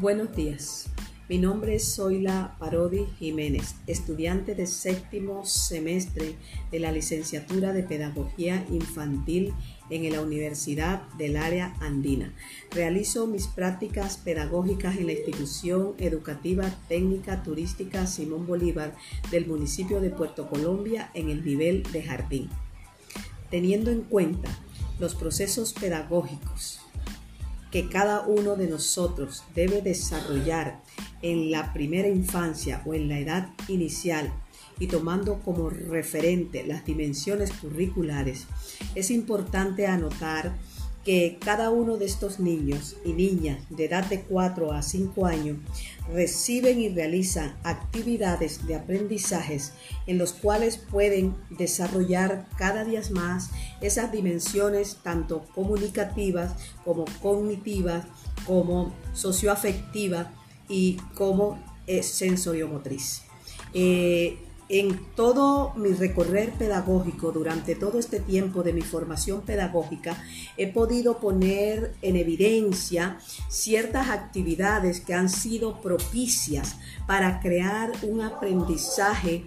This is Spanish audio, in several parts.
Buenos días. Mi nombre es Zoila Parodi Jiménez, estudiante de séptimo semestre de la licenciatura de Pedagogía Infantil en la Universidad del Área Andina. Realizo mis prácticas pedagógicas en la institución educativa técnica turística Simón Bolívar del municipio de Puerto Colombia en el nivel de jardín. Teniendo en cuenta los procesos pedagógicos que cada uno de nosotros debe desarrollar en la primera infancia o en la edad inicial y tomando como referente las dimensiones curriculares, es importante anotar que cada uno de estos niños y niñas de edad de 4 a 5 años reciben y realizan actividades de aprendizajes en los cuales pueden desarrollar cada día más esas dimensiones tanto comunicativas como cognitivas, como socioafectivas y como eh, sensoriomotriz. Eh, en todo mi recorrer pedagógico, durante todo este tiempo de mi formación pedagógica, he podido poner en evidencia ciertas actividades que han sido propicias para crear un aprendizaje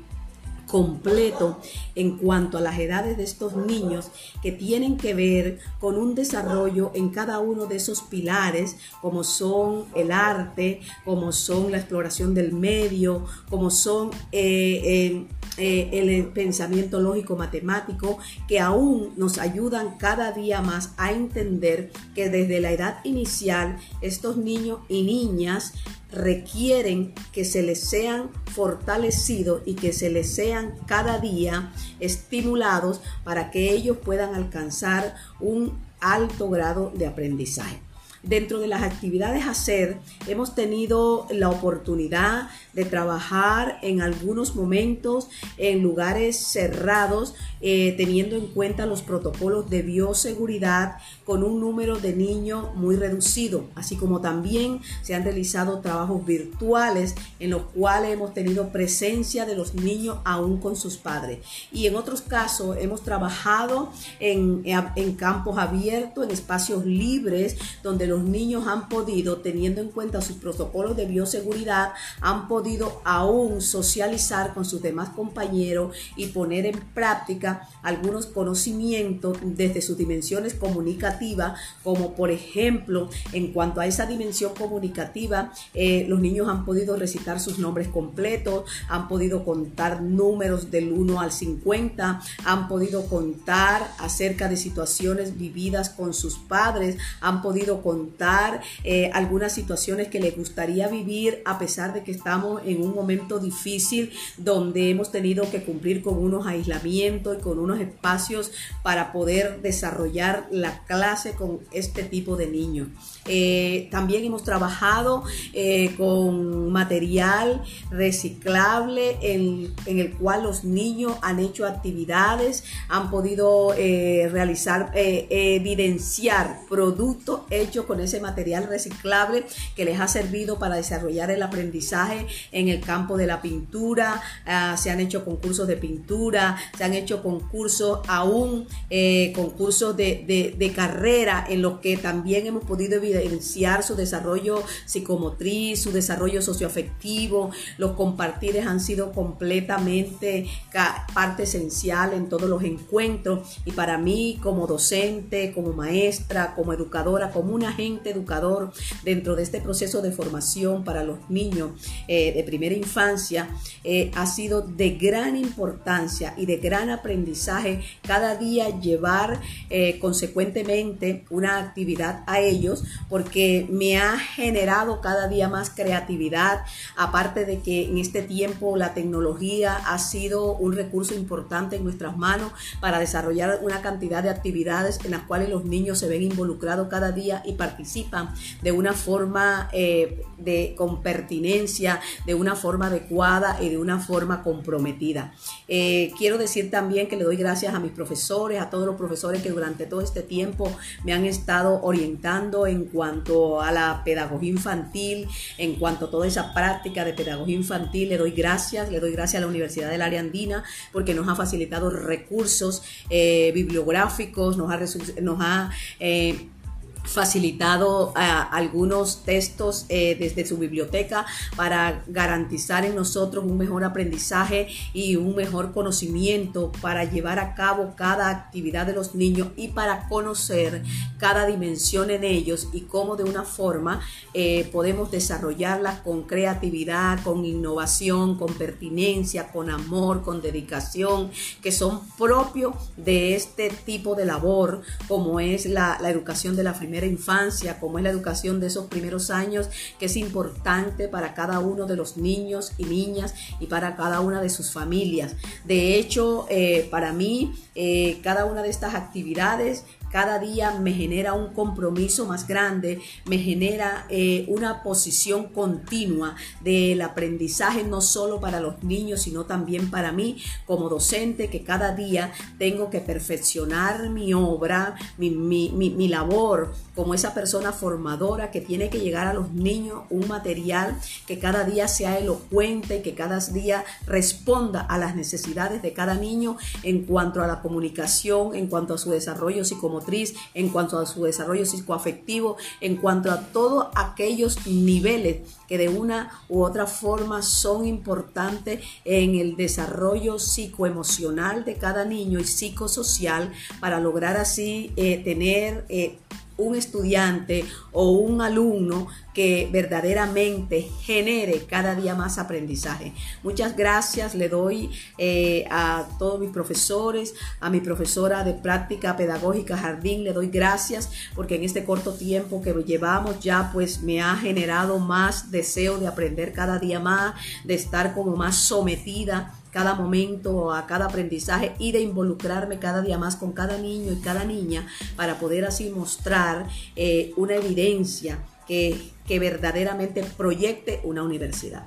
completo en cuanto a las edades de estos niños que tienen que ver con un desarrollo en cada uno de esos pilares, como son el arte, como son la exploración del medio, como son eh, eh, el pensamiento lógico matemático, que aún nos ayudan cada día más a entender que desde la edad inicial estos niños y niñas requieren que se les sean fortalecidos y que se les sean cada día estimulados para que ellos puedan alcanzar un alto grado de aprendizaje. Dentro de las actividades a hacer, hemos tenido la oportunidad de trabajar en algunos momentos en lugares cerrados, eh, teniendo en cuenta los protocolos de bioseguridad con un número de niños muy reducido, así como también se han realizado trabajos virtuales en los cuales hemos tenido presencia de los niños aún con sus padres. Y en otros casos hemos trabajado en, en campos abiertos, en espacios libres, donde los niños han podido, teniendo en cuenta sus protocolos de bioseguridad, han podido aún socializar con sus demás compañeros y poner en práctica algunos conocimientos desde sus dimensiones comunicativas, como por ejemplo, en cuanto a esa dimensión comunicativa, eh, los niños han podido recitar sus nombres completos, han podido contar números del 1 al 50, han podido contar acerca de situaciones vividas con sus padres, han podido contar eh, algunas situaciones que les gustaría vivir a pesar de que estamos en un momento difícil donde hemos tenido que cumplir con unos aislamientos y con unos espacios para poder desarrollar la clase con este tipo de niños. Eh, también hemos trabajado eh, con material reciclable en, el cual los niños han hecho actividades, han podido realizar, evidenciar productos hechos con ese material reciclable que les ha servido para desarrollar el aprendizaje en el campo de la pintura, ah, se han hecho concursos de pintura, se han hecho concursos aún, concursos de, de carrera en los que también hemos podido evidenciar su desarrollo psicomotriz, su desarrollo socioafectivo. Los compartires han sido completamente parte esencial en todos los encuentros y para mí como docente, como maestra, como educadora, como un educador dentro de este proceso de formación para los niños eh, de primera infancia, eh, ha sido de gran importancia y de gran aprendizaje cada día llevar eh, consecuentemente una actividad a ellos porque me ha generado cada día más creatividad, aparte de que en este tiempo la tecnología ha sido un recurso importante en nuestras manos para desarrollar una cantidad de actividades en las cuales los niños se ven involucrados cada día y participan de una forma eh, de, con pertinencia, de una forma adecuada y de una forma comprometida. Eh, quiero decir también que le doy gracias a mis profesores, a todos los profesores que durante todo este tiempo me han estado orientando en cuanto a la pedagogía infantil, en cuanto a toda esa práctica de pedagogía infantil. Le doy gracias, le doy gracias a la Universidad del Área Andina porque nos ha facilitado recursos eh, bibliográficos, nos ha, nos ha facilitado algunos textos eh, desde su biblioteca para garantizar en nosotros un mejor aprendizaje y un mejor conocimiento para llevar a cabo cada actividad de los niños y para conocer cada dimensión en ellos y cómo de una forma eh, podemos desarrollarlas con creatividad, con innovación, con pertinencia, con amor, con dedicación, que son propios de este tipo de labor, como es la, la educación de la primera infancia, como es la educación de esos primeros años, que es importante para cada uno de los niños y niñas y para cada una de sus familias. De hecho, eh, para mí, eh, cada una de estas actividades cada día me genera un compromiso más grande, me genera eh, una posición continua del aprendizaje no solo para los niños, sino también para mí como docente, que cada día tengo que perfeccionar mi obra, mi, mi labor como esa persona formadora que tiene que llegar a los niños un material que cada día sea elocuente, que cada día responda a las necesidades de cada niño en cuanto a la comunicación, en cuanto a su desarrollo psicomotor en cuanto a su desarrollo psicoafectivo, en cuanto a todos aquellos niveles que de una u otra forma son importantes en el desarrollo psicoemocional de cada niño y psicosocial para lograr así eh, tener eh, un estudiante o un alumno que verdaderamente genere cada día más aprendizaje. Muchas gracias le doy eh, a todos mis profesores, a mi profesora de práctica pedagógica Jardín, le doy gracias porque en este corto tiempo que llevamos ya pues me ha generado más deseo de aprender cada día más, de estar como más sometida cada momento, a cada aprendizaje y de involucrarme cada día más con cada niño y cada niña para poder así mostrar eh, una evidencia que, que verdaderamente proyecte una universidad.